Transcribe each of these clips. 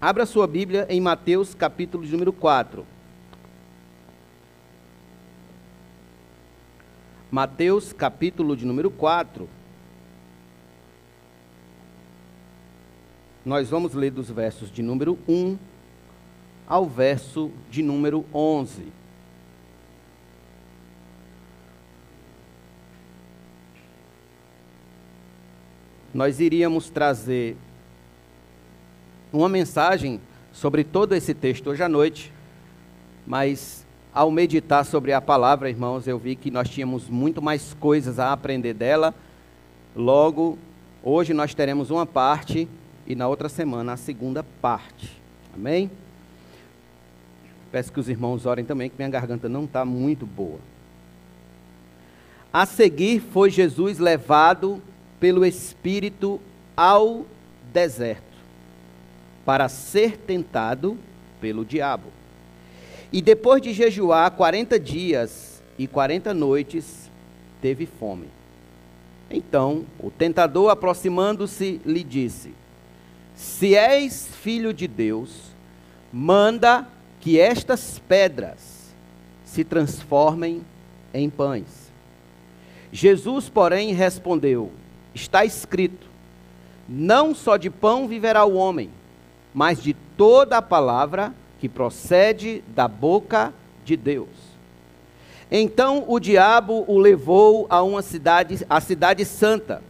Abra sua Bíblia em Mateus capítulo de número 4. Mateus capítulo de número 4. Nós vamos ler dos versos de número 1 ao verso de número 11. Nós iríamos trazer uma mensagem sobre todo esse texto hoje à noite, mas ao meditar sobre a palavra, irmãos, eu vi que nós tínhamos muito mais coisas a aprender dela. Logo, hoje nós teremos uma parte e na outra semana a segunda parte. Amém? Peço que os irmãos orem também, que minha garganta não está muito boa. A seguir foi Jesus levado pelo Espírito ao deserto para ser tentado pelo diabo. E depois de jejuar 40 dias e 40 noites, teve fome. Então o tentador, aproximando-se, lhe disse: Se és filho de Deus, manda que estas pedras se transformem em pães. Jesus, porém, respondeu: Está escrito: Não só de pão viverá o homem, mas de toda a palavra que procede da boca de Deus. Então o diabo o levou a uma cidade, a cidade santa,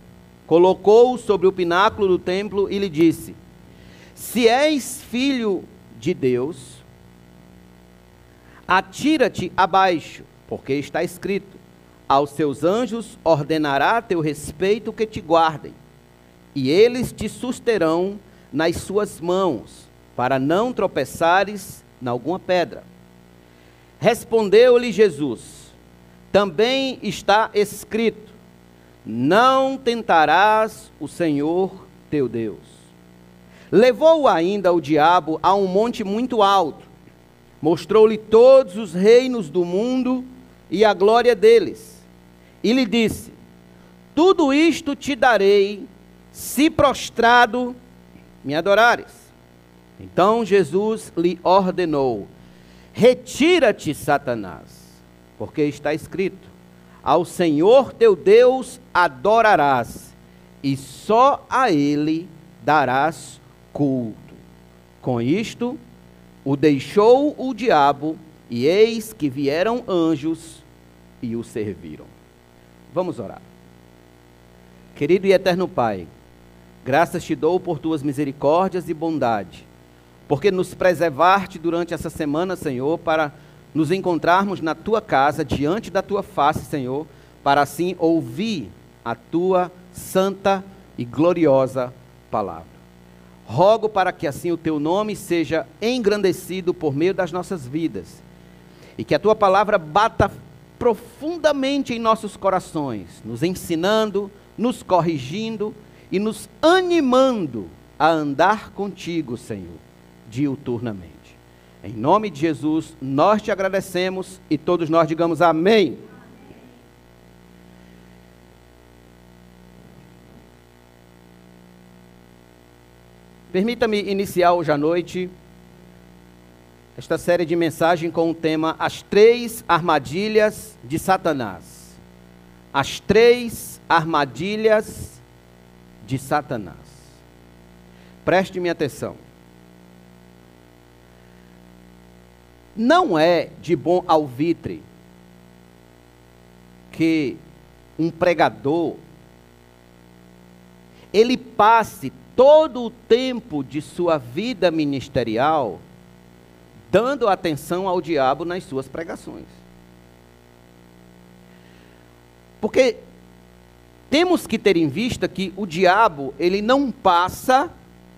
colocou-o sobre o pináculo do templo e lhe disse: Se és filho de Deus, Atira-te abaixo, porque está escrito: Aos seus anjos ordenará teu respeito que te guardem, e eles te susterão nas suas mãos, para não tropeçares em alguma pedra. Respondeu-lhe Jesus: Também está escrito: Não tentarás o Senhor teu Deus. Levou ainda o diabo a um monte muito alto Mostrou-lhe todos os reinos do mundo e a glória deles. E lhe disse: Tudo isto te darei, se prostrado me adorares. Então Jesus lhe ordenou: Retira-te, Satanás, porque está escrito: Ao Senhor teu Deus adorarás, e só a ele darás culto. Com isto, o deixou o diabo, e eis que vieram anjos e o serviram. Vamos orar. Querido e eterno Pai, graças te dou por tuas misericórdias e bondade, porque nos preservaste durante essa semana, Senhor, para nos encontrarmos na tua casa, diante da tua face, Senhor, para assim ouvir a tua santa e gloriosa palavra. Rogo para que assim o teu nome seja engrandecido por meio das nossas vidas e que a tua palavra bata profundamente em nossos corações, nos ensinando, nos corrigindo e nos animando a andar contigo, Senhor, diuturnamente. Em nome de Jesus, nós te agradecemos e todos nós digamos amém. Permita-me iniciar hoje à noite esta série de mensagem com o tema As Três Armadilhas de Satanás. As Três Armadilhas de Satanás. Preste-me atenção. Não é de bom alvitre que um pregador ele passe todo o tempo de sua vida ministerial dando atenção ao diabo nas suas pregações. Porque temos que ter em vista que o diabo, ele não passa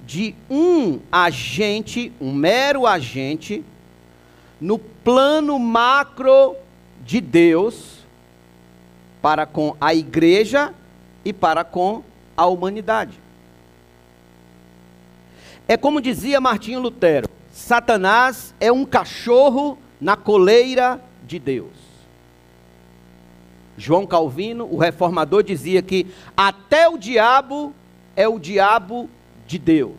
de um agente, um mero agente, no plano macro de Deus para com a igreja e para com a humanidade. É como dizia Martinho Lutero: Satanás é um cachorro na coleira de Deus. João Calvino, o reformador, dizia que até o diabo é o diabo de Deus.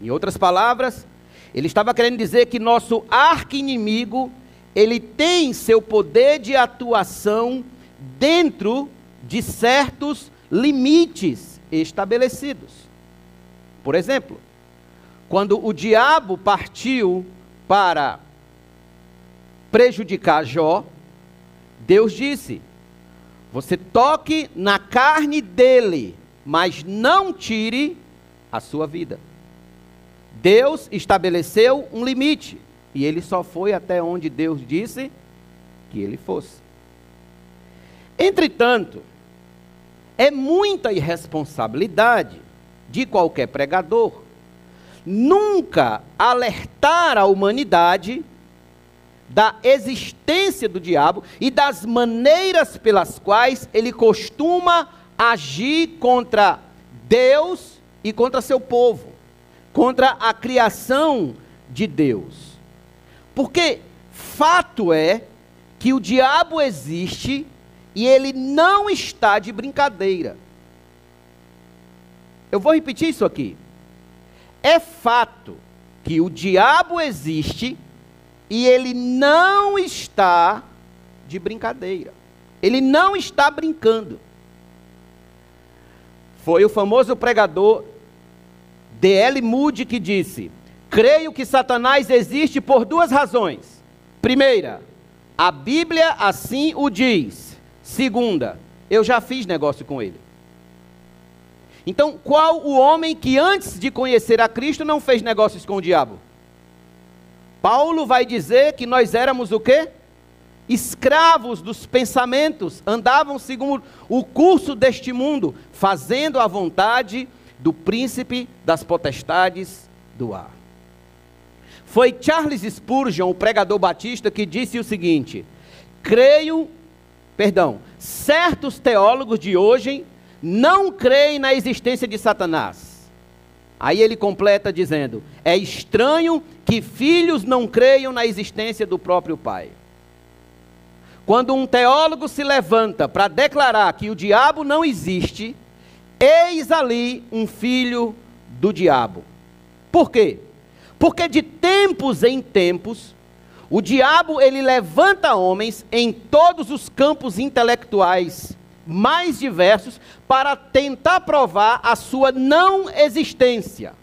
Em outras palavras, ele estava querendo dizer que nosso arqui-inimigo, ele tem seu poder de atuação dentro de certos limites estabelecidos. Por exemplo, quando o diabo partiu para prejudicar Jó, Deus disse: Você toque na carne dele, mas não tire a sua vida. Deus estabeleceu um limite e ele só foi até onde Deus disse que ele fosse. Entretanto, é muita irresponsabilidade de qualquer pregador nunca alertar a humanidade da existência do diabo e das maneiras pelas quais ele costuma agir contra Deus e contra seu povo, contra a criação de Deus. Porque fato é que o diabo existe e ele não está de brincadeira. Eu vou repetir isso aqui. É fato que o diabo existe e ele não está de brincadeira. Ele não está brincando. Foi o famoso pregador D.L. Moody que disse: Creio que Satanás existe por duas razões. Primeira, a Bíblia assim o diz. Segunda, eu já fiz negócio com ele. Então, qual o homem que antes de conhecer a Cristo não fez negócios com o diabo? Paulo vai dizer que nós éramos o quê? Escravos dos pensamentos, andavam segundo o curso deste mundo, fazendo a vontade do príncipe das potestades do ar. Foi Charles Spurgeon, o pregador batista, que disse o seguinte: Creio, perdão, certos teólogos de hoje não creem na existência de Satanás. Aí ele completa dizendo: é estranho que filhos não creiam na existência do próprio pai. Quando um teólogo se levanta para declarar que o diabo não existe, eis ali um filho do diabo. Por quê? Porque de tempos em tempos, o diabo ele levanta homens em todos os campos intelectuais mais diversos para tentar provar a sua não existência.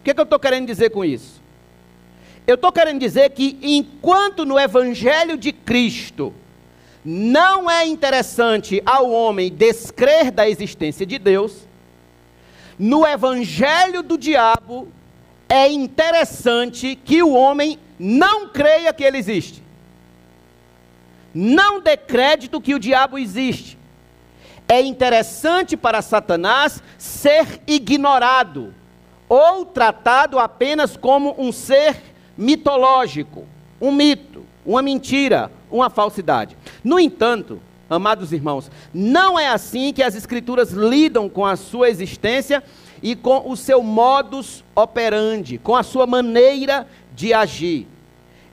O que, é que eu estou querendo dizer com isso? Eu estou querendo dizer que enquanto no Evangelho de Cristo não é interessante ao homem descrer da existência de Deus, no Evangelho do diabo é interessante que o homem não creia que ele existe. Não dê crédito que o diabo existe é interessante para Satanás ser ignorado ou tratado apenas como um ser mitológico, um mito, uma mentira, uma falsidade. No entanto, amados irmãos, não é assim que as Escrituras lidam com a sua existência e com o seu modus operandi, com a sua maneira de agir.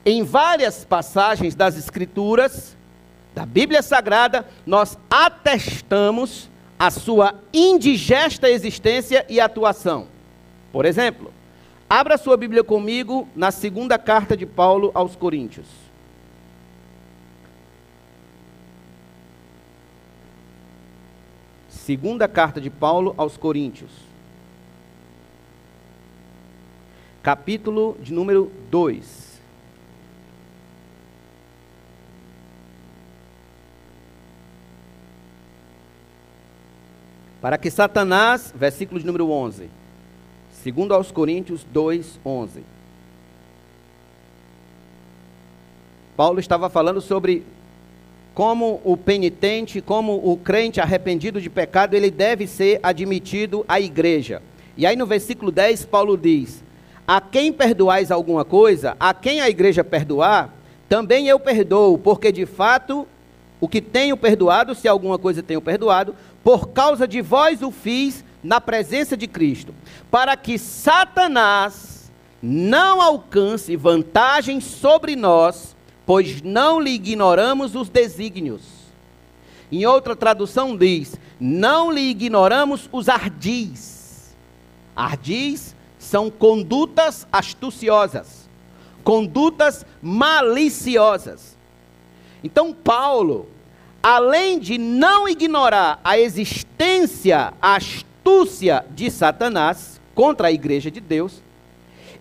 Em várias passagens das Escrituras, da Bíblia Sagrada, nós atestamos a sua indigesta existência e atuação. Por exemplo, abra sua Bíblia comigo na segunda carta de Paulo aos Coríntios. Segunda carta de Paulo aos Coríntios. Capítulo de número 2. Para que Satanás, versículo de número 11, segundo aos Coríntios 2, 11. Paulo estava falando sobre como o penitente, como o crente arrependido de pecado, ele deve ser admitido à igreja. E aí no versículo 10, Paulo diz: A quem perdoais alguma coisa, a quem a igreja perdoar, também eu perdoo, porque de fato o que tenho perdoado, se alguma coisa tenho perdoado, por causa de vós o fiz na presença de Cristo, para que Satanás não alcance vantagem sobre nós, pois não lhe ignoramos os desígnios. Em outra tradução diz: não lhe ignoramos os ardis. Ardis são condutas astuciosas, condutas maliciosas. Então, Paulo, além de não ignorar a existência, a astúcia de Satanás contra a igreja de Deus,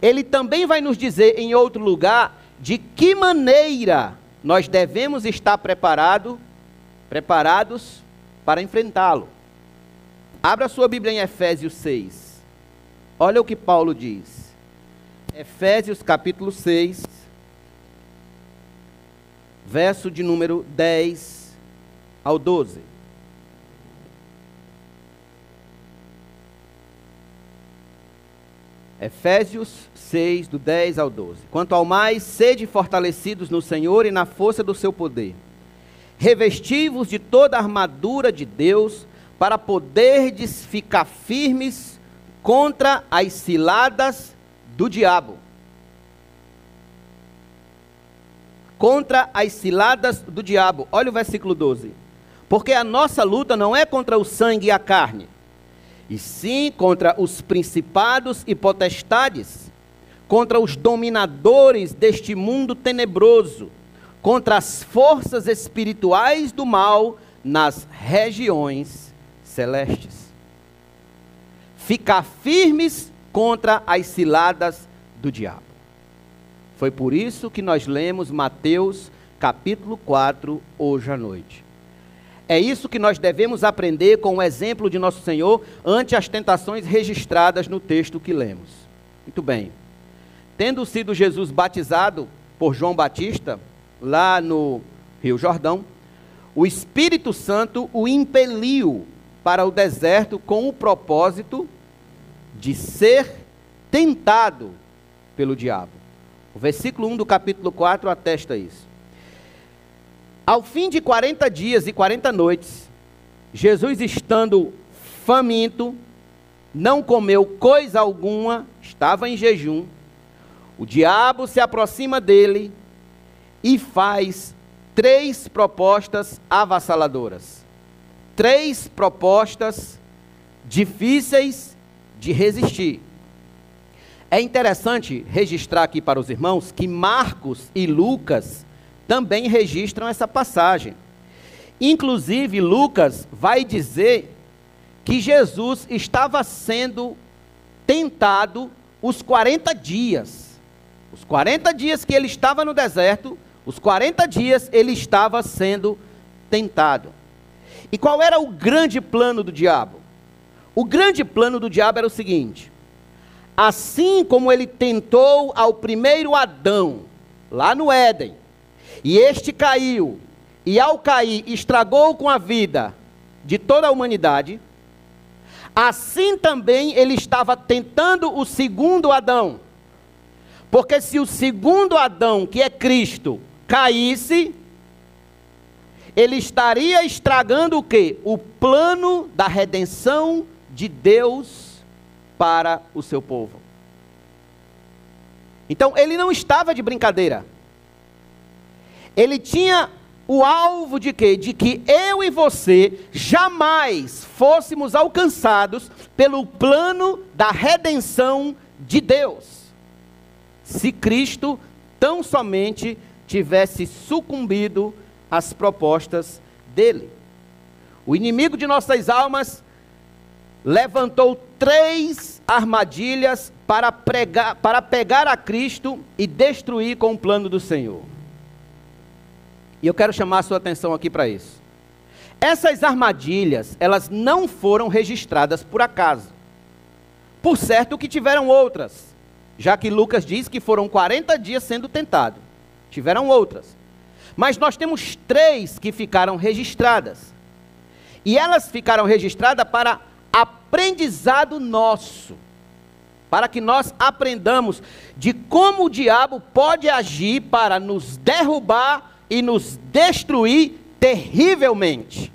ele também vai nos dizer em outro lugar de que maneira nós devemos estar preparado, preparados para enfrentá-lo. Abra sua Bíblia em Efésios 6. Olha o que Paulo diz. Efésios capítulo 6, verso de número 10 ao 12. Efésios 6, do 10 ao 12. Quanto ao mais, sede fortalecidos no Senhor e na força do seu poder. Revestivos de toda a armadura de Deus, para poderdes ficar firmes contra as ciladas do diabo. Contra as ciladas do diabo. Olha o versículo 12. Porque a nossa luta não é contra o sangue e a carne, e sim contra os principados e potestades, contra os dominadores deste mundo tenebroso, contra as forças espirituais do mal nas regiões celestes. Ficar firmes contra as ciladas do diabo. Foi por isso que nós lemos Mateus capítulo 4 hoje à noite. É isso que nós devemos aprender com o exemplo de nosso Senhor ante as tentações registradas no texto que lemos. Muito bem. Tendo sido Jesus batizado por João Batista, lá no Rio Jordão, o Espírito Santo o impeliu para o deserto com o propósito de ser tentado pelo diabo. O versículo 1 do capítulo 4 atesta isso. Ao fim de 40 dias e 40 noites, Jesus estando faminto, não comeu coisa alguma, estava em jejum. O diabo se aproxima dele e faz três propostas avassaladoras. Três propostas difíceis de resistir. É interessante registrar aqui para os irmãos que Marcos e Lucas também registram essa passagem. Inclusive, Lucas vai dizer que Jesus estava sendo tentado os 40 dias. Os 40 dias que ele estava no deserto, os 40 dias ele estava sendo tentado. E qual era o grande plano do diabo? O grande plano do diabo era o seguinte: assim como ele tentou ao primeiro Adão, lá no Éden, e este caiu, e ao cair estragou com a vida de toda a humanidade, assim também ele estava tentando o segundo Adão. Porque se o segundo Adão, que é Cristo, caísse, ele estaria estragando o que? O plano da redenção de Deus para o seu povo. Então ele não estava de brincadeira ele tinha o alvo de quê? De que eu e você jamais fôssemos alcançados pelo plano da redenção de Deus. Se Cristo tão somente tivesse sucumbido às propostas dele. O inimigo de nossas almas levantou três armadilhas para, pregar, para pegar a Cristo e destruir com o plano do Senhor. E eu quero chamar a sua atenção aqui para isso. Essas armadilhas, elas não foram registradas por acaso. Por certo que tiveram outras, já que Lucas diz que foram 40 dias sendo tentado. Tiveram outras. Mas nós temos três que ficaram registradas. E elas ficaram registradas para aprendizado nosso. Para que nós aprendamos de como o diabo pode agir para nos derrubar e nos destruir terrivelmente,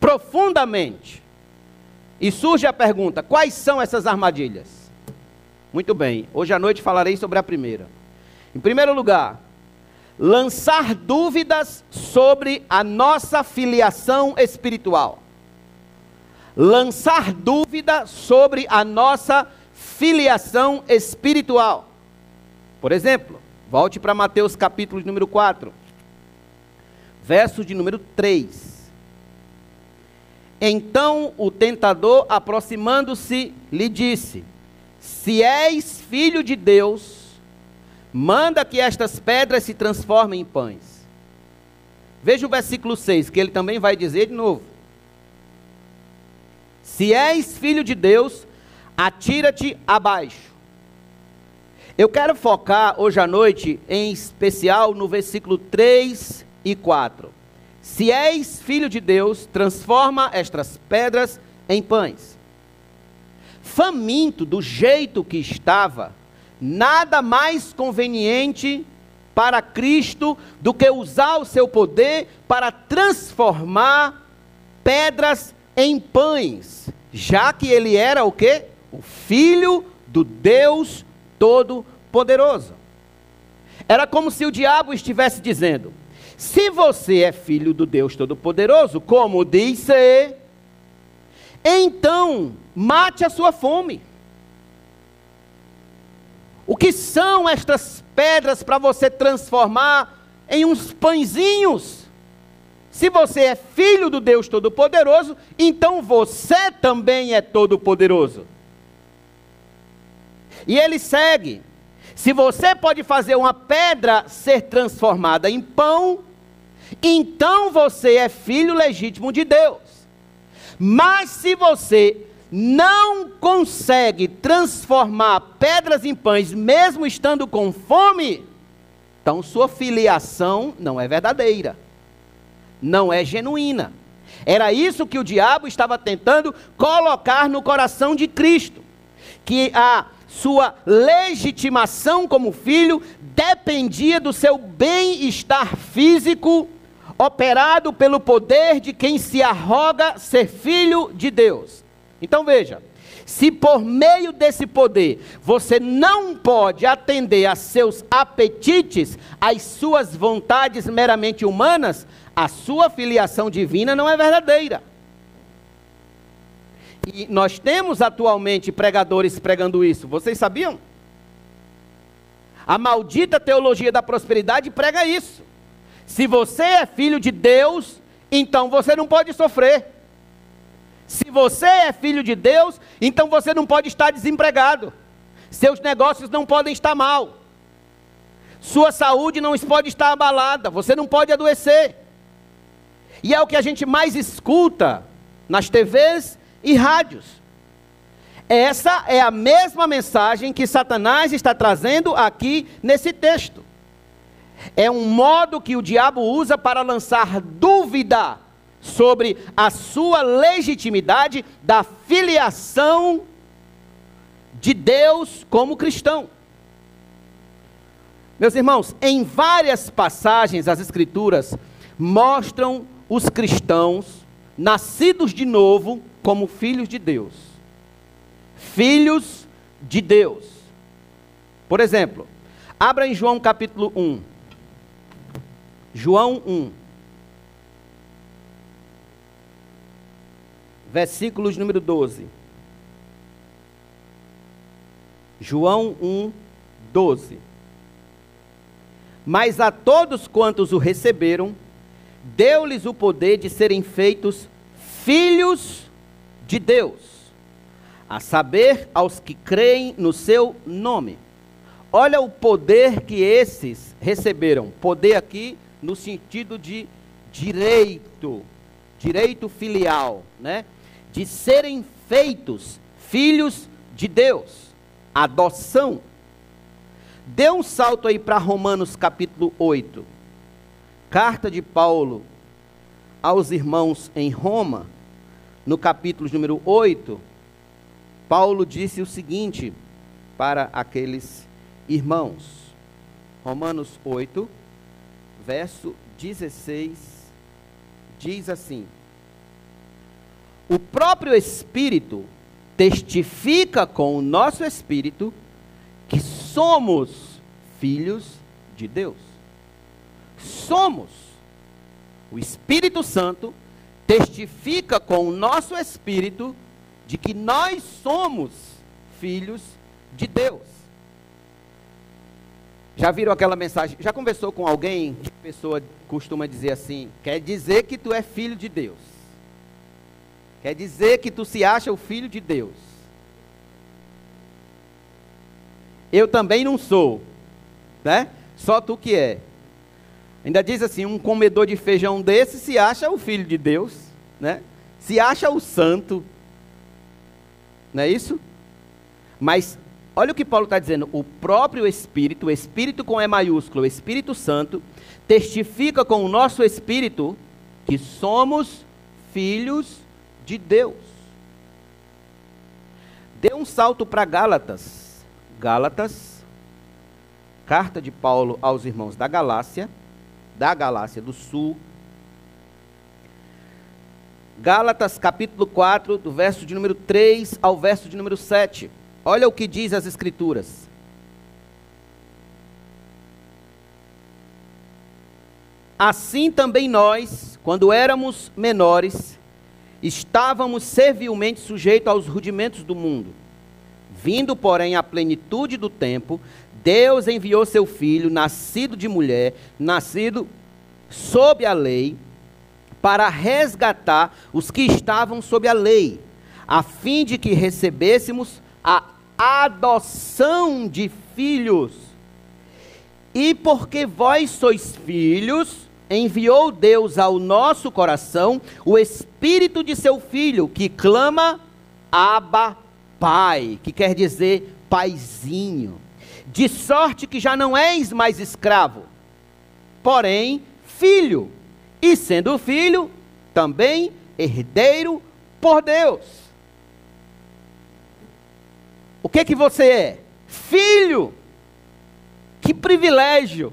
profundamente. E surge a pergunta: quais são essas armadilhas? Muito bem, hoje à noite falarei sobre a primeira. Em primeiro lugar, lançar dúvidas sobre a nossa filiação espiritual. Lançar dúvida sobre a nossa filiação espiritual. Por exemplo, volte para Mateus capítulo número 4, verso de número 3. Então o tentador, aproximando-se, lhe disse: Se és filho de Deus, manda que estas pedras se transformem em pães. Veja o versículo 6, que ele também vai dizer de novo. Se és filho de Deus, atira-te abaixo. Eu quero focar hoje à noite, em especial, no versículo 3 e 4. Se és filho de Deus, transforma estas pedras em pães. Faminto do jeito que estava, nada mais conveniente para Cristo do que usar o seu poder para transformar pedras em pães, já que ele era o que? O filho do Deus Todo-Poderoso. Era como se o diabo estivesse dizendo: se você é filho do Deus Todo-Poderoso, como diz então mate a sua fome. O que são estas pedras para você transformar em uns pãezinhos? Se você é filho do Deus Todo-Poderoso, então você também é todo-poderoso. E ele segue: se você pode fazer uma pedra ser transformada em pão, então você é filho legítimo de Deus. Mas se você não consegue transformar pedras em pães, mesmo estando com fome, então sua filiação não é verdadeira, não é genuína. Era isso que o diabo estava tentando colocar no coração de Cristo, que a sua legitimação como filho dependia do seu bem-estar físico, operado pelo poder de quem se arroga ser filho de Deus. Então veja, se por meio desse poder você não pode atender a seus apetites, às suas vontades meramente humanas, a sua filiação divina não é verdadeira. E nós temos atualmente pregadores pregando isso, vocês sabiam? A maldita teologia da prosperidade prega isso. Se você é filho de Deus, então você não pode sofrer. Se você é filho de Deus, então você não pode estar desempregado. Seus negócios não podem estar mal. Sua saúde não pode estar abalada. Você não pode adoecer. E é o que a gente mais escuta nas TVs e rádios. Essa é a mesma mensagem que Satanás está trazendo aqui nesse texto. É um modo que o diabo usa para lançar dúvida sobre a sua legitimidade da filiação de Deus como cristão. Meus irmãos, em várias passagens as Escrituras mostram os cristãos nascidos de novo como filhos de Deus. Filhos de Deus. Por exemplo, abra em João capítulo 1. João 1. versículos número 12. João 1, 12. Mas a todos quantos o receberam, deu-lhes o poder de serem feitos filhos de Deus, a saber, aos que creem no seu nome. Olha o poder que esses receberam. Poder aqui no sentido de direito, direito filial, né? de serem feitos filhos de Deus. Adoção. Dê um salto aí para Romanos capítulo 8. Carta de Paulo aos irmãos em Roma, no capítulo número 8. Paulo disse o seguinte para aqueles irmãos. Romanos 8, verso 16, diz assim: o próprio Espírito testifica com o nosso espírito que somos filhos de Deus. Somos. O Espírito Santo testifica com o nosso espírito de que nós somos filhos de Deus. Já viram aquela mensagem? Já conversou com alguém que a pessoa costuma dizer assim: quer dizer que tu é filho de Deus. Quer dizer que tu se acha o filho de Deus. Eu também não sou, né? Só tu que é. Ainda diz assim: um comedor de feijão desse se acha o filho de Deus, né? Se acha o santo. Não é isso? Mas olha o que Paulo está dizendo: o próprio Espírito, o Espírito com E maiúsculo, o Espírito Santo, testifica com o nosso Espírito que somos filhos de Deus. Dê um salto para Gálatas. Gálatas, carta de Paulo aos irmãos da Galácia, da Galácia do Sul. Gálatas capítulo 4, do verso de número 3 ao verso de número 7. Olha o que diz as Escrituras. Assim também nós, quando éramos menores, estávamos servilmente sujeitos aos rudimentos do mundo. Vindo, porém, à plenitude do tempo, Deus enviou seu filho, nascido de mulher, nascido sob a lei, para resgatar os que estavam sob a lei, a fim de que recebêssemos a adoção de filhos. E porque vós sois filhos, enviou Deus ao nosso coração o espírito de seu filho, que clama Abba Pai, que quer dizer paizinho. De sorte que já não és mais escravo, porém filho, e sendo filho, também herdeiro por Deus. O que que você é? Filho. Que privilégio.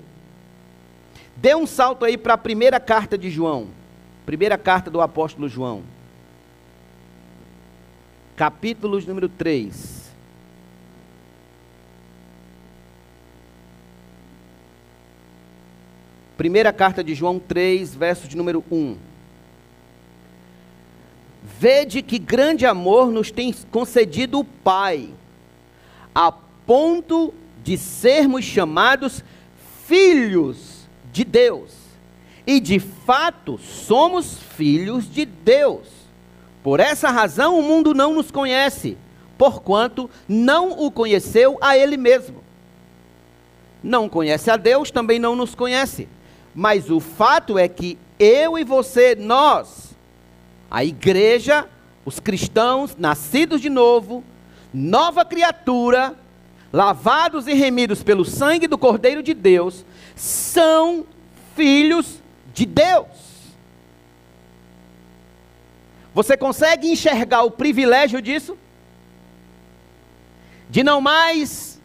Dê um salto aí para a primeira carta de João. Primeira carta do apóstolo João. Capítulos número 3. Primeira carta de João 3, verso de número 1. Vede que grande amor nos tem concedido o Pai a ponto de sermos chamados filhos de Deus. E de fato somos filhos de Deus. Por essa razão o mundo não nos conhece, porquanto não o conheceu a Ele mesmo. Não conhece a Deus, também não nos conhece. Mas o fato é que eu e você, nós, a igreja, os cristãos nascidos de novo, nova criatura, lavados e remidos pelo sangue do Cordeiro de Deus, são filhos de Deus. Você consegue enxergar o privilégio disso? De não mais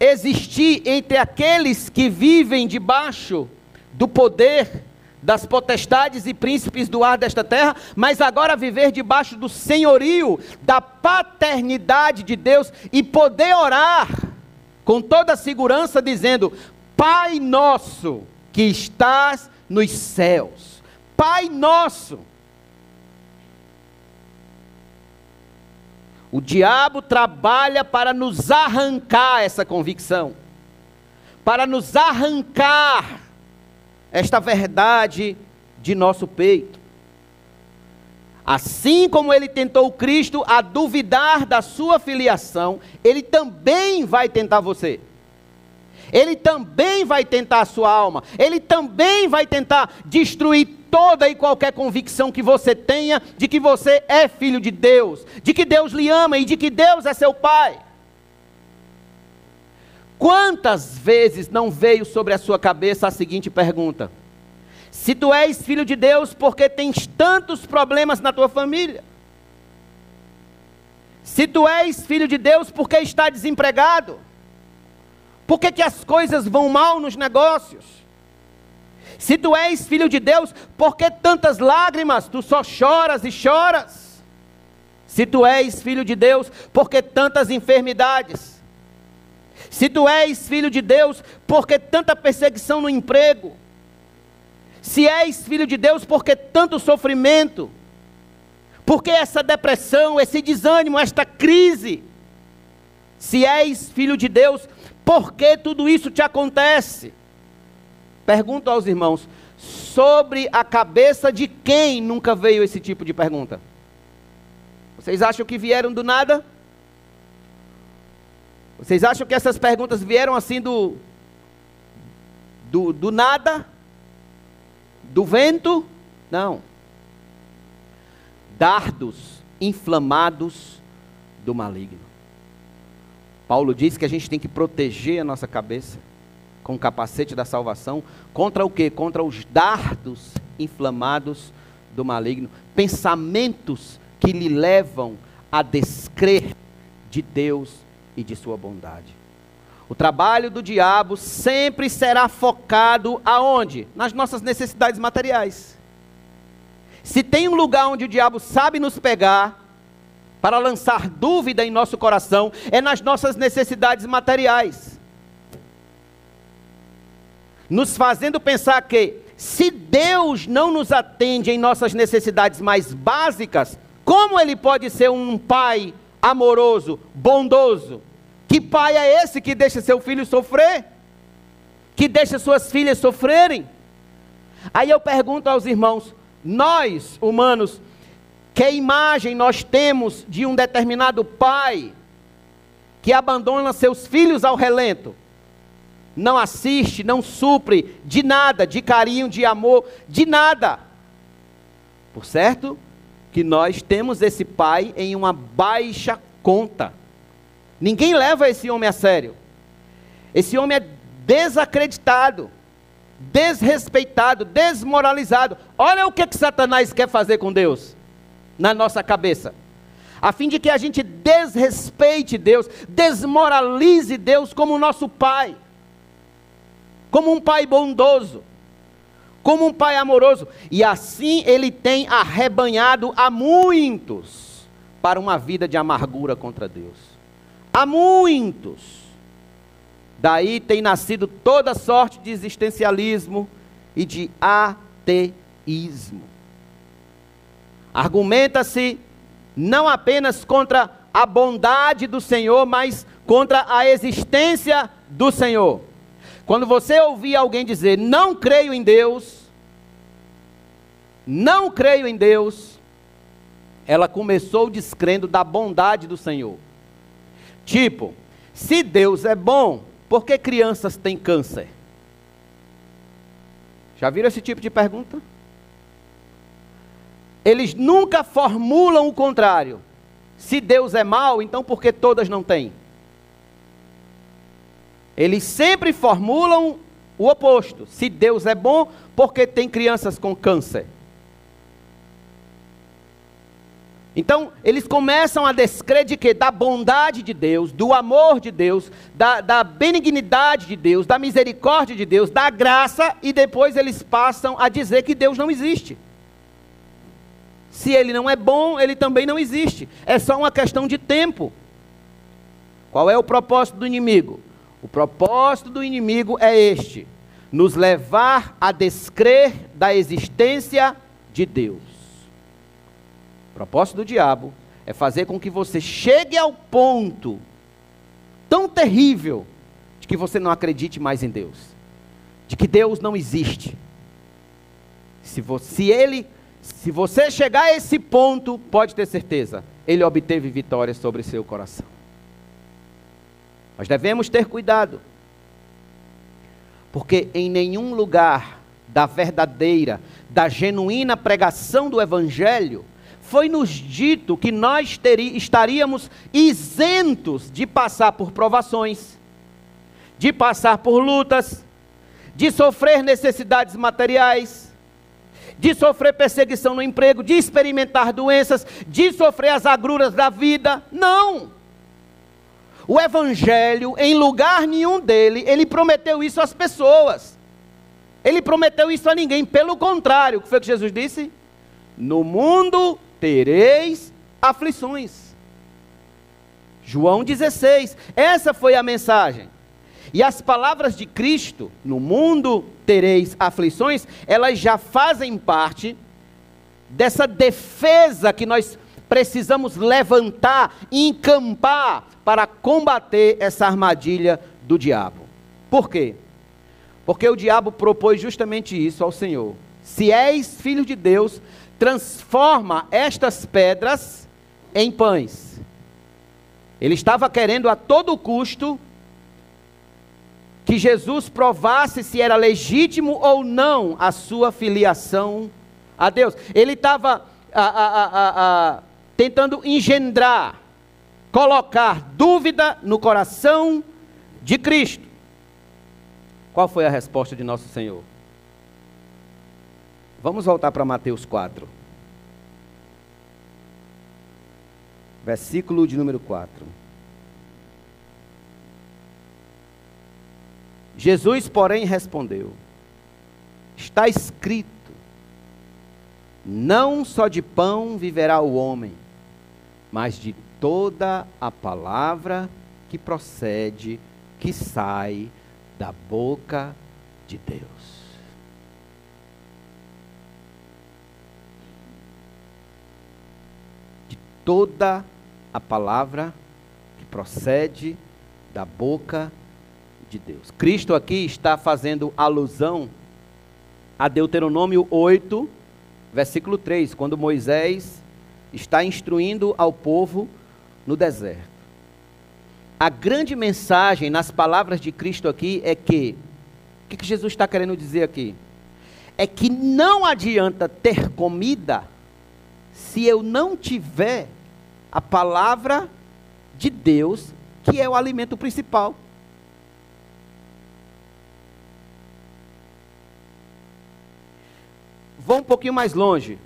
existir entre aqueles que vivem debaixo do poder das potestades e príncipes do ar desta terra, mas agora viver debaixo do senhorio, da paternidade de Deus e poder orar com toda a segurança, dizendo: Pai nosso que estás nos céus, Pai nosso. O diabo trabalha para nos arrancar essa convicção, para nos arrancar esta verdade de nosso peito. Assim como ele tentou Cristo a duvidar da sua filiação, ele também vai tentar você. Ele também vai tentar a sua alma. Ele também vai tentar destruir toda e qualquer convicção que você tenha de que você é filho de Deus, de que Deus lhe ama e de que Deus é seu Pai. Quantas vezes não veio sobre a sua cabeça a seguinte pergunta: Se tu és filho de Deus, por que tens tantos problemas na tua família? Se tu és filho de Deus, por que está desempregado? Por que, que as coisas vão mal nos negócios? Se tu és filho de Deus, por que tantas lágrimas? Tu só choras e choras. Se tu és filho de Deus, por que tantas enfermidades? Se tu és filho de Deus, por que tanta perseguição no emprego? Se és filho de Deus, por que tanto sofrimento? Por que essa depressão, esse desânimo, esta crise? Se és filho de Deus, por que tudo isso te acontece? Pergunto aos irmãos: sobre a cabeça de quem nunca veio esse tipo de pergunta? Vocês acham que vieram do nada? Vocês acham que essas perguntas vieram assim do, do, do nada? Do vento? Não. Dardos inflamados do maligno. Paulo diz que a gente tem que proteger a nossa cabeça com o capacete da salvação contra o que? Contra os dardos inflamados do maligno, pensamentos que lhe levam a descrer de Deus e de sua bondade. O trabalho do diabo sempre será focado aonde? Nas nossas necessidades materiais. Se tem um lugar onde o diabo sabe nos pegar para lançar dúvida em nosso coração, é nas nossas necessidades materiais. Nos fazendo pensar que se Deus não nos atende em nossas necessidades mais básicas, como ele pode ser um pai amoroso, bondoso? Que pai é esse que deixa seu filho sofrer? Que deixa suas filhas sofrerem? Aí eu pergunto aos irmãos: nós, humanos, que imagem nós temos de um determinado pai que abandona seus filhos ao relento? Não assiste, não supre de nada, de carinho, de amor, de nada. Por certo que nós temos esse pai em uma baixa conta. Ninguém leva esse homem a sério. Esse homem é desacreditado, desrespeitado, desmoralizado. Olha o que, que Satanás quer fazer com Deus na nossa cabeça. A fim de que a gente desrespeite Deus, desmoralize Deus como nosso pai, como um pai bondoso, como um pai amoroso. E assim ele tem arrebanhado a muitos para uma vida de amargura contra Deus. Há muitos. Daí tem nascido toda sorte de existencialismo e de ateísmo. Argumenta-se não apenas contra a bondade do Senhor, mas contra a existência do Senhor. Quando você ouvir alguém dizer, não creio em Deus, não creio em Deus, ela começou descrendo da bondade do Senhor. Tipo, se Deus é bom, por que crianças têm câncer? Já viram esse tipo de pergunta? Eles nunca formulam o contrário. Se Deus é mau, então por que todas não têm? Eles sempre formulam o oposto. Se Deus é bom, por que tem crianças com câncer? Então, eles começam a descrever da bondade de Deus, do amor de Deus, da, da benignidade de Deus, da misericórdia de Deus, da graça, e depois eles passam a dizer que Deus não existe. Se ele não é bom, ele também não existe. É só uma questão de tempo. Qual é o propósito do inimigo? O propósito do inimigo é este: nos levar a descrer da existência de Deus. Propósito do diabo é fazer com que você chegue ao ponto tão terrível de que você não acredite mais em Deus, de que Deus não existe. Se você, se ele, se você chegar a esse ponto, pode ter certeza, ele obteve vitória sobre seu coração. Nós devemos ter cuidado, porque em nenhum lugar da verdadeira, da genuína pregação do Evangelho, foi nos dito que nós teria, estaríamos isentos de passar por provações, de passar por lutas, de sofrer necessidades materiais, de sofrer perseguição no emprego, de experimentar doenças, de sofrer as agruras da vida. Não! O Evangelho, em lugar nenhum dele, ele prometeu isso às pessoas. Ele prometeu isso a ninguém. Pelo contrário, o que foi que Jesus disse? No mundo tereis aflições. João 16, essa foi a mensagem. E as palavras de Cristo, no mundo tereis aflições, elas já fazem parte dessa defesa que nós precisamos levantar, encampar para combater essa armadilha do diabo. Por quê? Porque o diabo propôs justamente isso ao Senhor. Se és filho de Deus, transforma estas pedras em pães. Ele estava querendo a todo custo que Jesus provasse se era legítimo ou não a sua filiação a Deus. Ele estava tentando engendrar, colocar dúvida no coração de Cristo. Qual foi a resposta de nosso Senhor? Vamos voltar para Mateus 4. Versículo de número 4. Jesus, porém, respondeu: Está escrito: Não só de pão viverá o homem, mas de toda a palavra que procede, que sai da boca de Deus. De toda a palavra que procede da boca de de Deus. Cristo aqui está fazendo alusão a Deuteronômio 8, versículo 3, quando Moisés está instruindo ao povo no deserto. A grande mensagem nas palavras de Cristo aqui é que, o que, que Jesus está querendo dizer aqui? É que não adianta ter comida se eu não tiver a palavra de Deus, que é o alimento principal. Vou um pouquinho mais longe.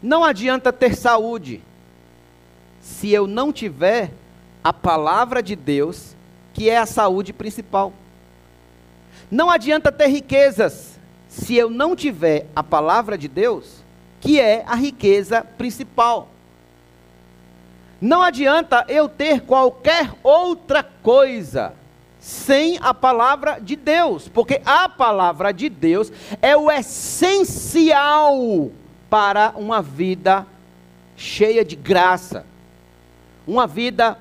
Não adianta ter saúde se eu não tiver a palavra de Deus, que é a saúde principal. Não adianta ter riquezas se eu não tiver a palavra de Deus, que é a riqueza principal. Não adianta eu ter qualquer outra coisa sem a palavra de Deus, porque a palavra de Deus é o essencial para uma vida cheia de graça, uma vida,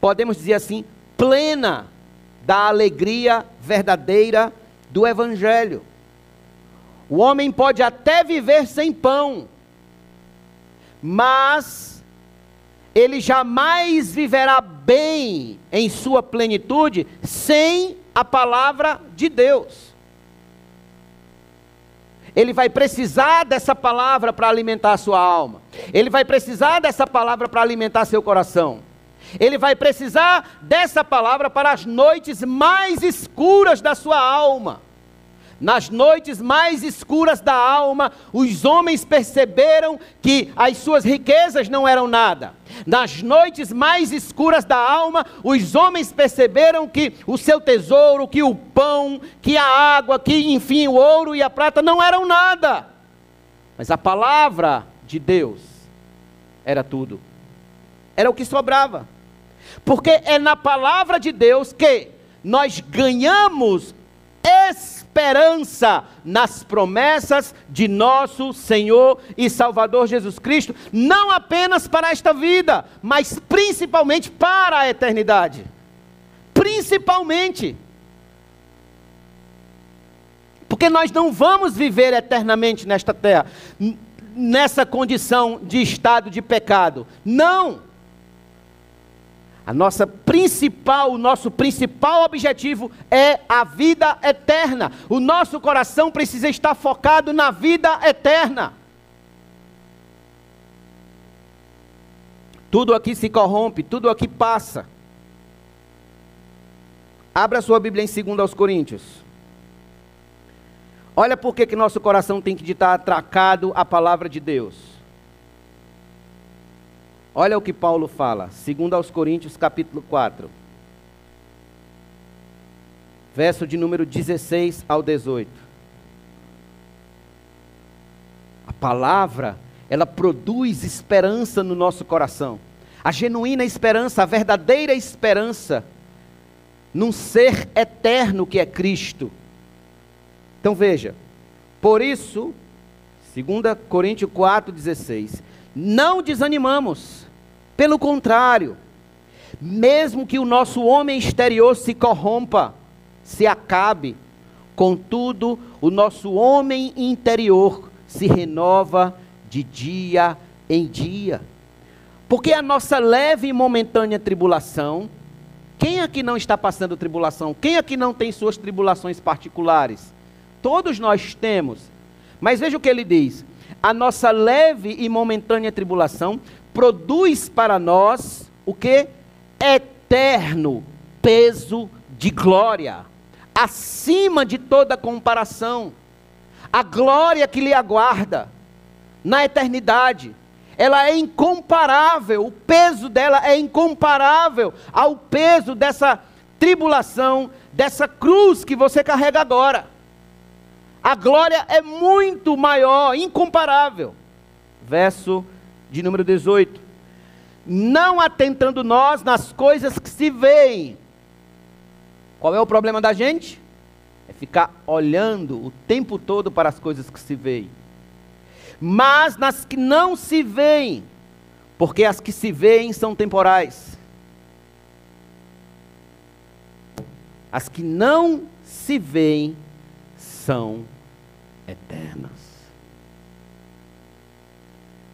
podemos dizer assim, plena da alegria verdadeira do Evangelho. O homem pode até viver sem pão, mas ele jamais viverá bem em sua plenitude sem a palavra de Deus. Ele vai precisar dessa palavra para alimentar sua alma. Ele vai precisar dessa palavra para alimentar seu coração. Ele vai precisar dessa palavra para as noites mais escuras da sua alma. Nas noites mais escuras da alma, os homens perceberam que as suas riquezas não eram nada. Nas noites mais escuras da alma, os homens perceberam que o seu tesouro, que o pão, que a água, que enfim o ouro e a prata não eram nada. Mas a palavra de Deus era tudo. Era o que sobrava. Porque é na palavra de Deus que nós ganhamos esperança nas promessas de nosso Senhor e Salvador Jesus Cristo, não apenas para esta vida, mas principalmente para a eternidade. Principalmente. Porque nós não vamos viver eternamente nesta terra, nessa condição de estado de pecado. Não! A nossa principal, o nosso principal objetivo é a vida eterna. O nosso coração precisa estar focado na vida eterna. Tudo aqui se corrompe, tudo aqui passa. Abra sua Bíblia em 2 aos Coríntios. Olha por que, que nosso coração tem que estar atracado à palavra de Deus. Olha o que Paulo fala, segundo aos Coríntios, capítulo 4. Verso de número 16 ao 18. A palavra, ela produz esperança no nosso coração. A genuína esperança, a verdadeira esperança num ser eterno que é Cristo. Então veja, por isso, 2 Coríntios 4, 16 não desanimamos. Pelo contrário, mesmo que o nosso homem exterior se corrompa, se acabe, contudo, o nosso homem interior se renova de dia em dia. Porque a nossa leve e momentânea tribulação, quem aqui não está passando tribulação? Quem aqui não tem suas tribulações particulares? Todos nós temos. Mas veja o que ele diz: a nossa leve e momentânea tribulação produz para nós o que? Eterno peso de glória, acima de toda comparação. A glória que lhe aguarda na eternidade, ela é incomparável, o peso dela é incomparável ao peso dessa tribulação, dessa cruz que você carrega agora. A glória é muito maior, incomparável. Verso de número 18. Não atentando nós nas coisas que se veem. Qual é o problema da gente? É ficar olhando o tempo todo para as coisas que se veem. Mas nas que não se veem, porque as que se veem são temporais. As que não se veem são eternas.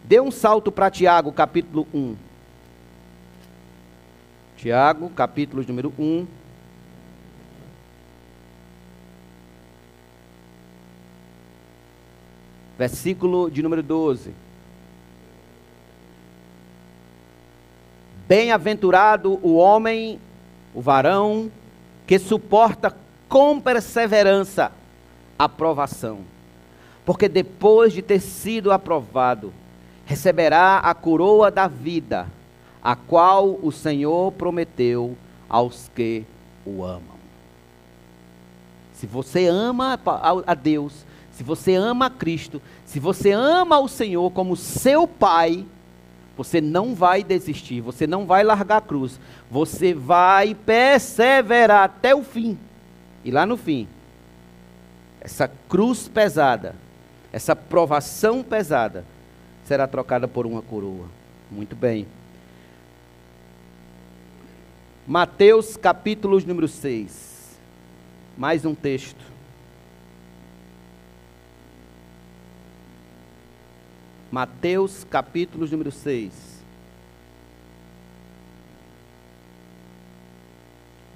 Dê um salto para Tiago, capítulo 1. Tiago, capítulo número 1. Versículo de número 12. Bem-aventurado o homem, o varão, que suporta com perseverança a provação. Porque depois de ter sido aprovado, receberá a coroa da vida, a qual o Senhor prometeu aos que o amam. Se você ama a Deus, se você ama a Cristo, se você ama o Senhor como seu Pai, você não vai desistir, você não vai largar a cruz, você vai perseverar até o fim. E lá no fim, essa cruz pesada, essa provação pesada, será trocada por uma coroa. Muito bem. Mateus capítulo número 6. Mais um texto. Mateus capítulo número 6.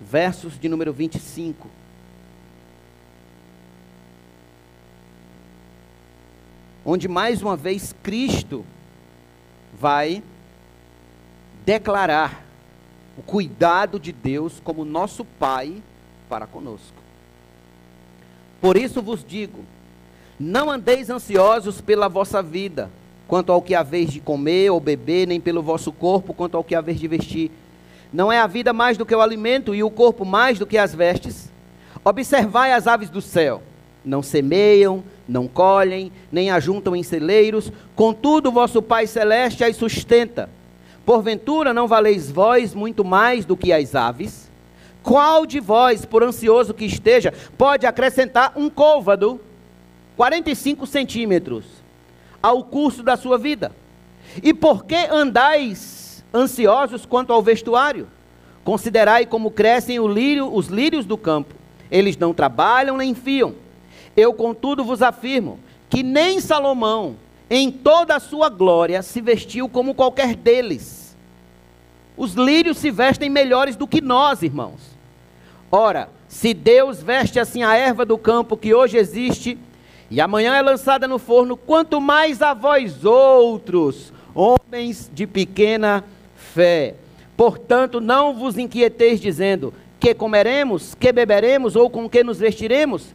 Versos de número 25. Onde mais uma vez Cristo vai declarar o cuidado de Deus como nosso Pai para conosco. Por isso vos digo: não andeis ansiosos pela vossa vida, quanto ao que haveis de comer ou beber, nem pelo vosso corpo, quanto ao que haveis de vestir. Não é a vida mais do que o alimento e o corpo mais do que as vestes? Observai as aves do céu: não semeiam, não colhem, nem ajuntam em celeiros, contudo vosso Pai Celeste as sustenta. Porventura não valeis vós muito mais do que as aves? Qual de vós, por ansioso que esteja, pode acrescentar um côvado, 45 centímetros, ao curso da sua vida? E por que andais ansiosos quanto ao vestuário? Considerai como crescem lírio, os lírios do campo. Eles não trabalham nem fiam. Eu, contudo, vos afirmo que nem Salomão, em toda a sua glória, se vestiu como qualquer deles. Os lírios se vestem melhores do que nós, irmãos. Ora, se Deus veste assim a erva do campo que hoje existe e amanhã é lançada no forno, quanto mais a vós outros, homens de pequena fé. Portanto, não vos inquieteis dizendo: que comeremos, que beberemos ou com que nos vestiremos?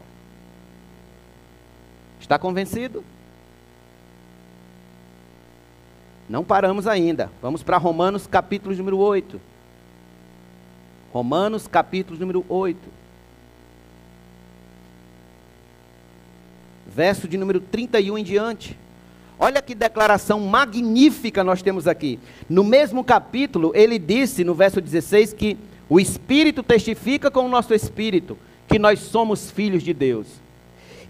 Está convencido? Não paramos ainda. Vamos para Romanos capítulo número 8. Romanos capítulo número 8. Verso de número 31 em diante. Olha que declaração magnífica nós temos aqui. No mesmo capítulo, ele disse no verso 16 que o Espírito testifica com o nosso espírito que nós somos filhos de Deus.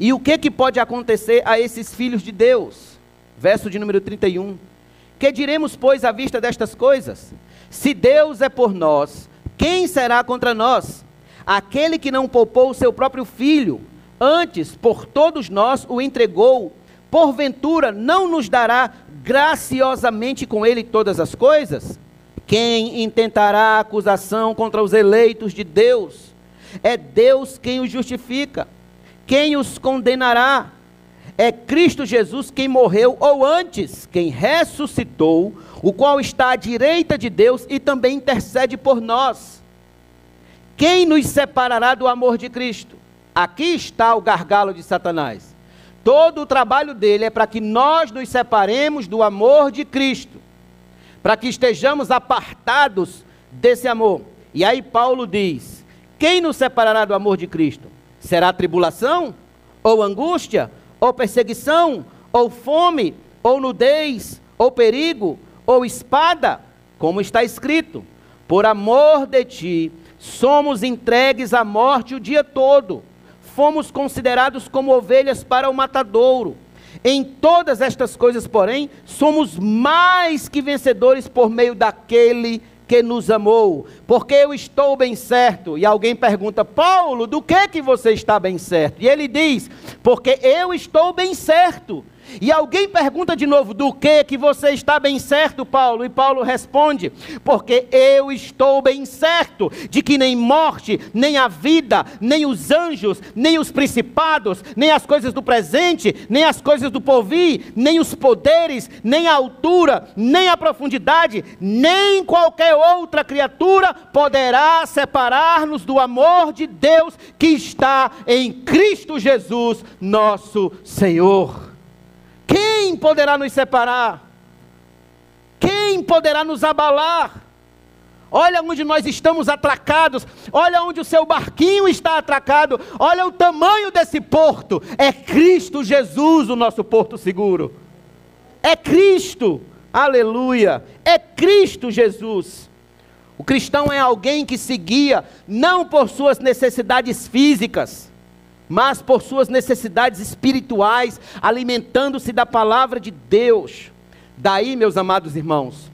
E o que, que pode acontecer a esses filhos de Deus? Verso de número 31. Que diremos, pois, à vista destas coisas? Se Deus é por nós, quem será contra nós? Aquele que não poupou o seu próprio filho, antes por todos nós o entregou, porventura não nos dará graciosamente com ele todas as coisas? Quem intentará acusação contra os eleitos de Deus? É Deus quem os justifica. Quem os condenará? É Cristo Jesus quem morreu, ou antes, quem ressuscitou, o qual está à direita de Deus e também intercede por nós. Quem nos separará do amor de Cristo? Aqui está o gargalo de Satanás. Todo o trabalho dele é para que nós nos separemos do amor de Cristo para que estejamos apartados desse amor. E aí Paulo diz: Quem nos separará do amor de Cristo? Será tribulação? Ou angústia? Ou perseguição? Ou fome? Ou nudez? Ou perigo? Ou espada? Como está escrito: Por amor de ti, somos entregues à morte o dia todo. Fomos considerados como ovelhas para o matadouro. Em todas estas coisas, porém, somos mais que vencedores por meio daquele que nos amou, porque eu estou bem certo. E alguém pergunta, Paulo, do que que você está bem certo? E ele diz, porque eu estou bem certo. E alguém pergunta de novo: do que que você está bem certo, Paulo? E Paulo responde: porque eu estou bem certo de que nem morte, nem a vida, nem os anjos, nem os principados, nem as coisas do presente, nem as coisas do porvir, nem os poderes, nem a altura, nem a profundidade, nem qualquer outra criatura poderá separar-nos do amor de Deus que está em Cristo Jesus, nosso Senhor. Quem poderá nos separar? Quem poderá nos abalar? Olha onde nós estamos atracados, olha onde o seu barquinho está atracado, olha o tamanho desse porto. É Cristo Jesus o nosso porto seguro. É Cristo, aleluia, é Cristo Jesus. O cristão é alguém que se guia não por suas necessidades físicas, mas por suas necessidades espirituais, alimentando-se da palavra de Deus. Daí, meus amados irmãos,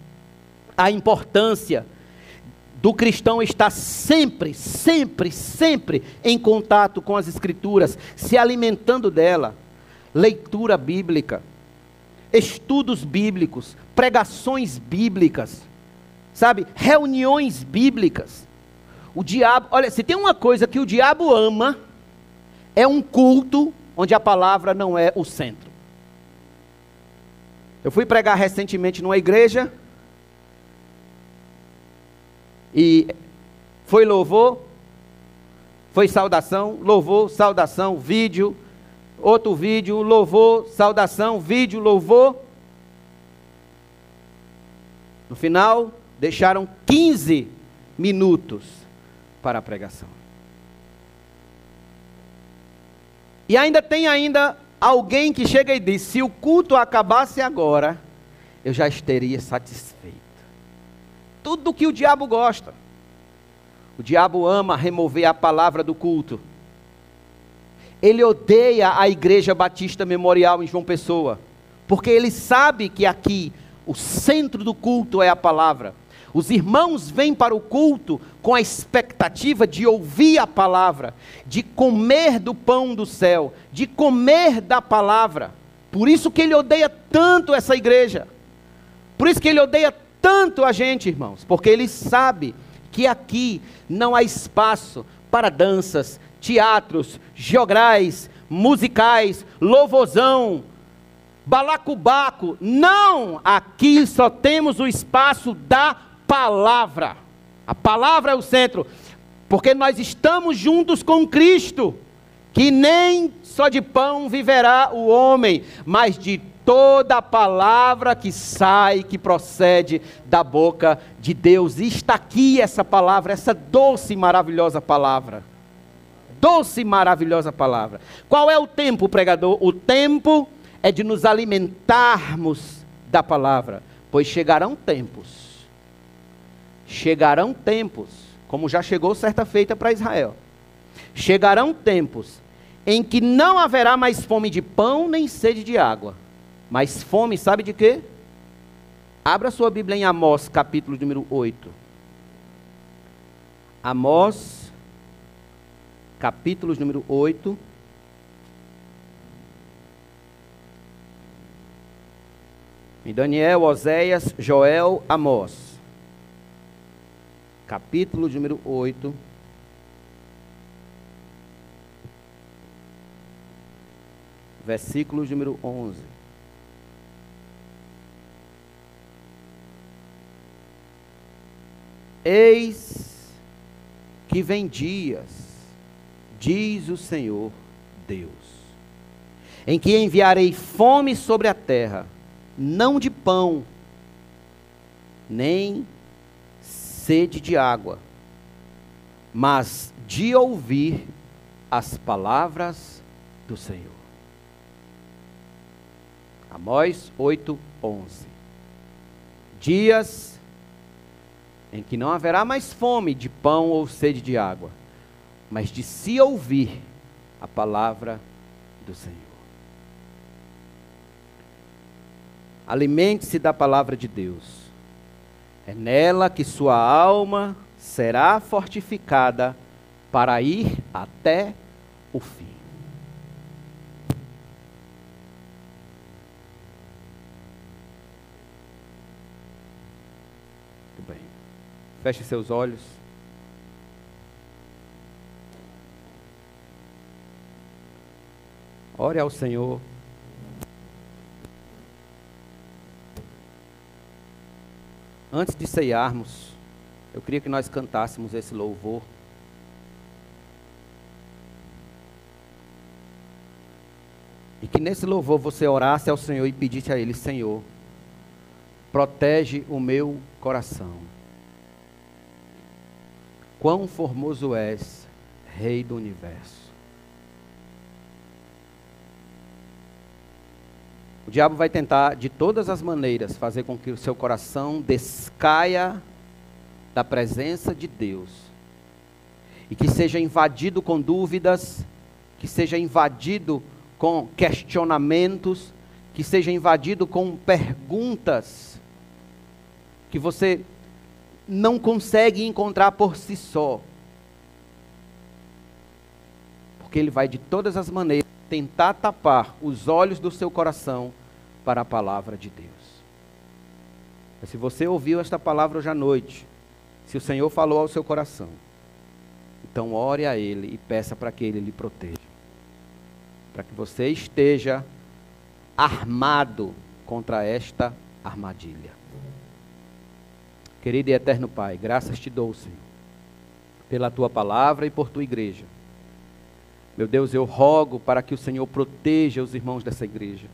a importância do cristão estar sempre, sempre, sempre em contato com as Escrituras, se alimentando dela. Leitura bíblica, estudos bíblicos, pregações bíblicas, sabe? Reuniões bíblicas. O diabo, olha, se tem uma coisa que o diabo ama, é um culto onde a palavra não é o centro. Eu fui pregar recentemente numa igreja e foi louvor, foi saudação, louvor, saudação, vídeo, outro vídeo, louvor, saudação, vídeo, louvor. No final, deixaram 15 minutos para a pregação. E ainda tem ainda alguém que chega e diz: se o culto acabasse agora, eu já estaria satisfeito. Tudo que o diabo gosta. O diabo ama remover a palavra do culto. Ele odeia a Igreja Batista Memorial em João Pessoa, porque ele sabe que aqui o centro do culto é a palavra. Os irmãos vêm para o culto com a expectativa de ouvir a palavra, de comer do pão do céu, de comer da palavra. Por isso que ele odeia tanto essa igreja. Por isso que ele odeia tanto a gente, irmãos, porque ele sabe que aqui não há espaço para danças, teatros, geograis, musicais, louvozão, balacubaco. Não! Aqui só temos o espaço da palavra. A palavra é o centro, porque nós estamos juntos com Cristo, que nem só de pão viverá o homem, mas de toda a palavra que sai, que procede da boca de Deus. E está aqui essa palavra, essa doce e maravilhosa palavra. Doce e maravilhosa palavra. Qual é o tempo, pregador? O tempo é de nos alimentarmos da palavra, pois chegarão tempos. Chegarão tempos, como já chegou certa feita para Israel. Chegarão tempos em que não haverá mais fome de pão nem sede de água, mas fome, sabe de quê? Abra sua Bíblia em Amós, capítulo número 8. Amós, capítulo número 8. Em Daniel, Oséias, Joel, Amós. Capítulo número 8. versículo número 11. Eis que vem dias, diz o Senhor Deus, em que enviarei fome sobre a terra, não de pão, nem sede de água, mas de ouvir as palavras do Senhor. Amós 8, 11. Dias em que não haverá mais fome de pão ou sede de água, mas de se ouvir a palavra do Senhor. Alimente-se da palavra de Deus. É nela que sua alma será fortificada para ir até o fim. Feche seus olhos. Ore ao Senhor. Antes de ceiarmos, eu queria que nós cantássemos esse louvor. E que nesse louvor você orasse ao Senhor e pedisse a Ele: Senhor, protege o meu coração. Quão formoso és, Rei do universo. O diabo vai tentar, de todas as maneiras, fazer com que o seu coração descaia da presença de Deus e que seja invadido com dúvidas, que seja invadido com questionamentos, que seja invadido com perguntas que você não consegue encontrar por si só. Porque ele vai de todas as maneiras tentar tapar os olhos do seu coração para a palavra de Deus. Mas se você ouviu esta palavra hoje à noite, se o Senhor falou ao seu coração, então ore a Ele e peça para que Ele lhe proteja. Para que você esteja armado contra esta armadilha. Querido e eterno Pai, graças te dou, Senhor, pela tua palavra e por tua igreja. Meu Deus, eu rogo para que o Senhor proteja os irmãos dessa igreja.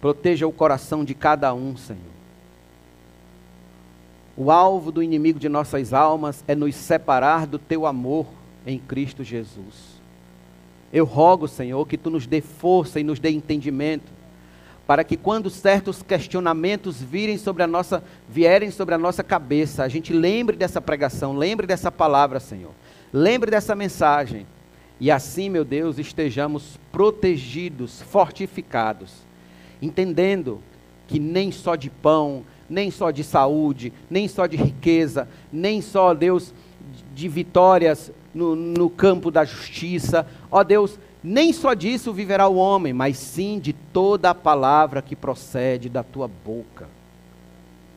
Proteja o coração de cada um, Senhor. O alvo do inimigo de nossas almas é nos separar do teu amor em Cristo Jesus. Eu rogo, Senhor, que tu nos dê força e nos dê entendimento para que quando certos questionamentos virem sobre a nossa, vierem sobre a nossa cabeça, a gente lembre dessa pregação, lembre dessa palavra, Senhor. Lembre dessa mensagem. E assim, meu Deus, estejamos protegidos, fortificados, entendendo que nem só de pão, nem só de saúde, nem só de riqueza, nem só, Deus, de vitórias no, no campo da justiça, ó Deus, nem só disso viverá o homem, mas sim de toda a palavra que procede da tua boca.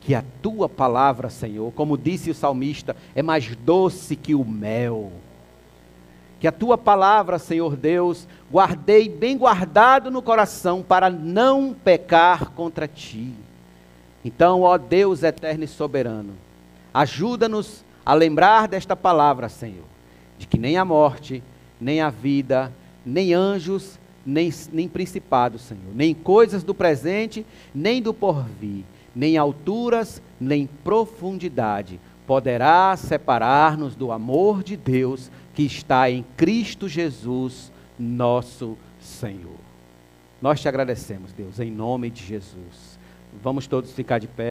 Que a tua palavra, Senhor, como disse o salmista, é mais doce que o mel. Que a tua palavra, Senhor Deus, guardei bem guardado no coração para não pecar contra ti. Então, ó Deus eterno e soberano, ajuda-nos a lembrar desta palavra, Senhor, de que nem a morte, nem a vida, nem anjos, nem, nem principados, Senhor, nem coisas do presente, nem do porvir, nem alturas, nem profundidade, poderá separar-nos do amor de Deus que está em Cristo Jesus, nosso Senhor. Nós te agradecemos, Deus, em nome de Jesus. Vamos todos ficar de pé.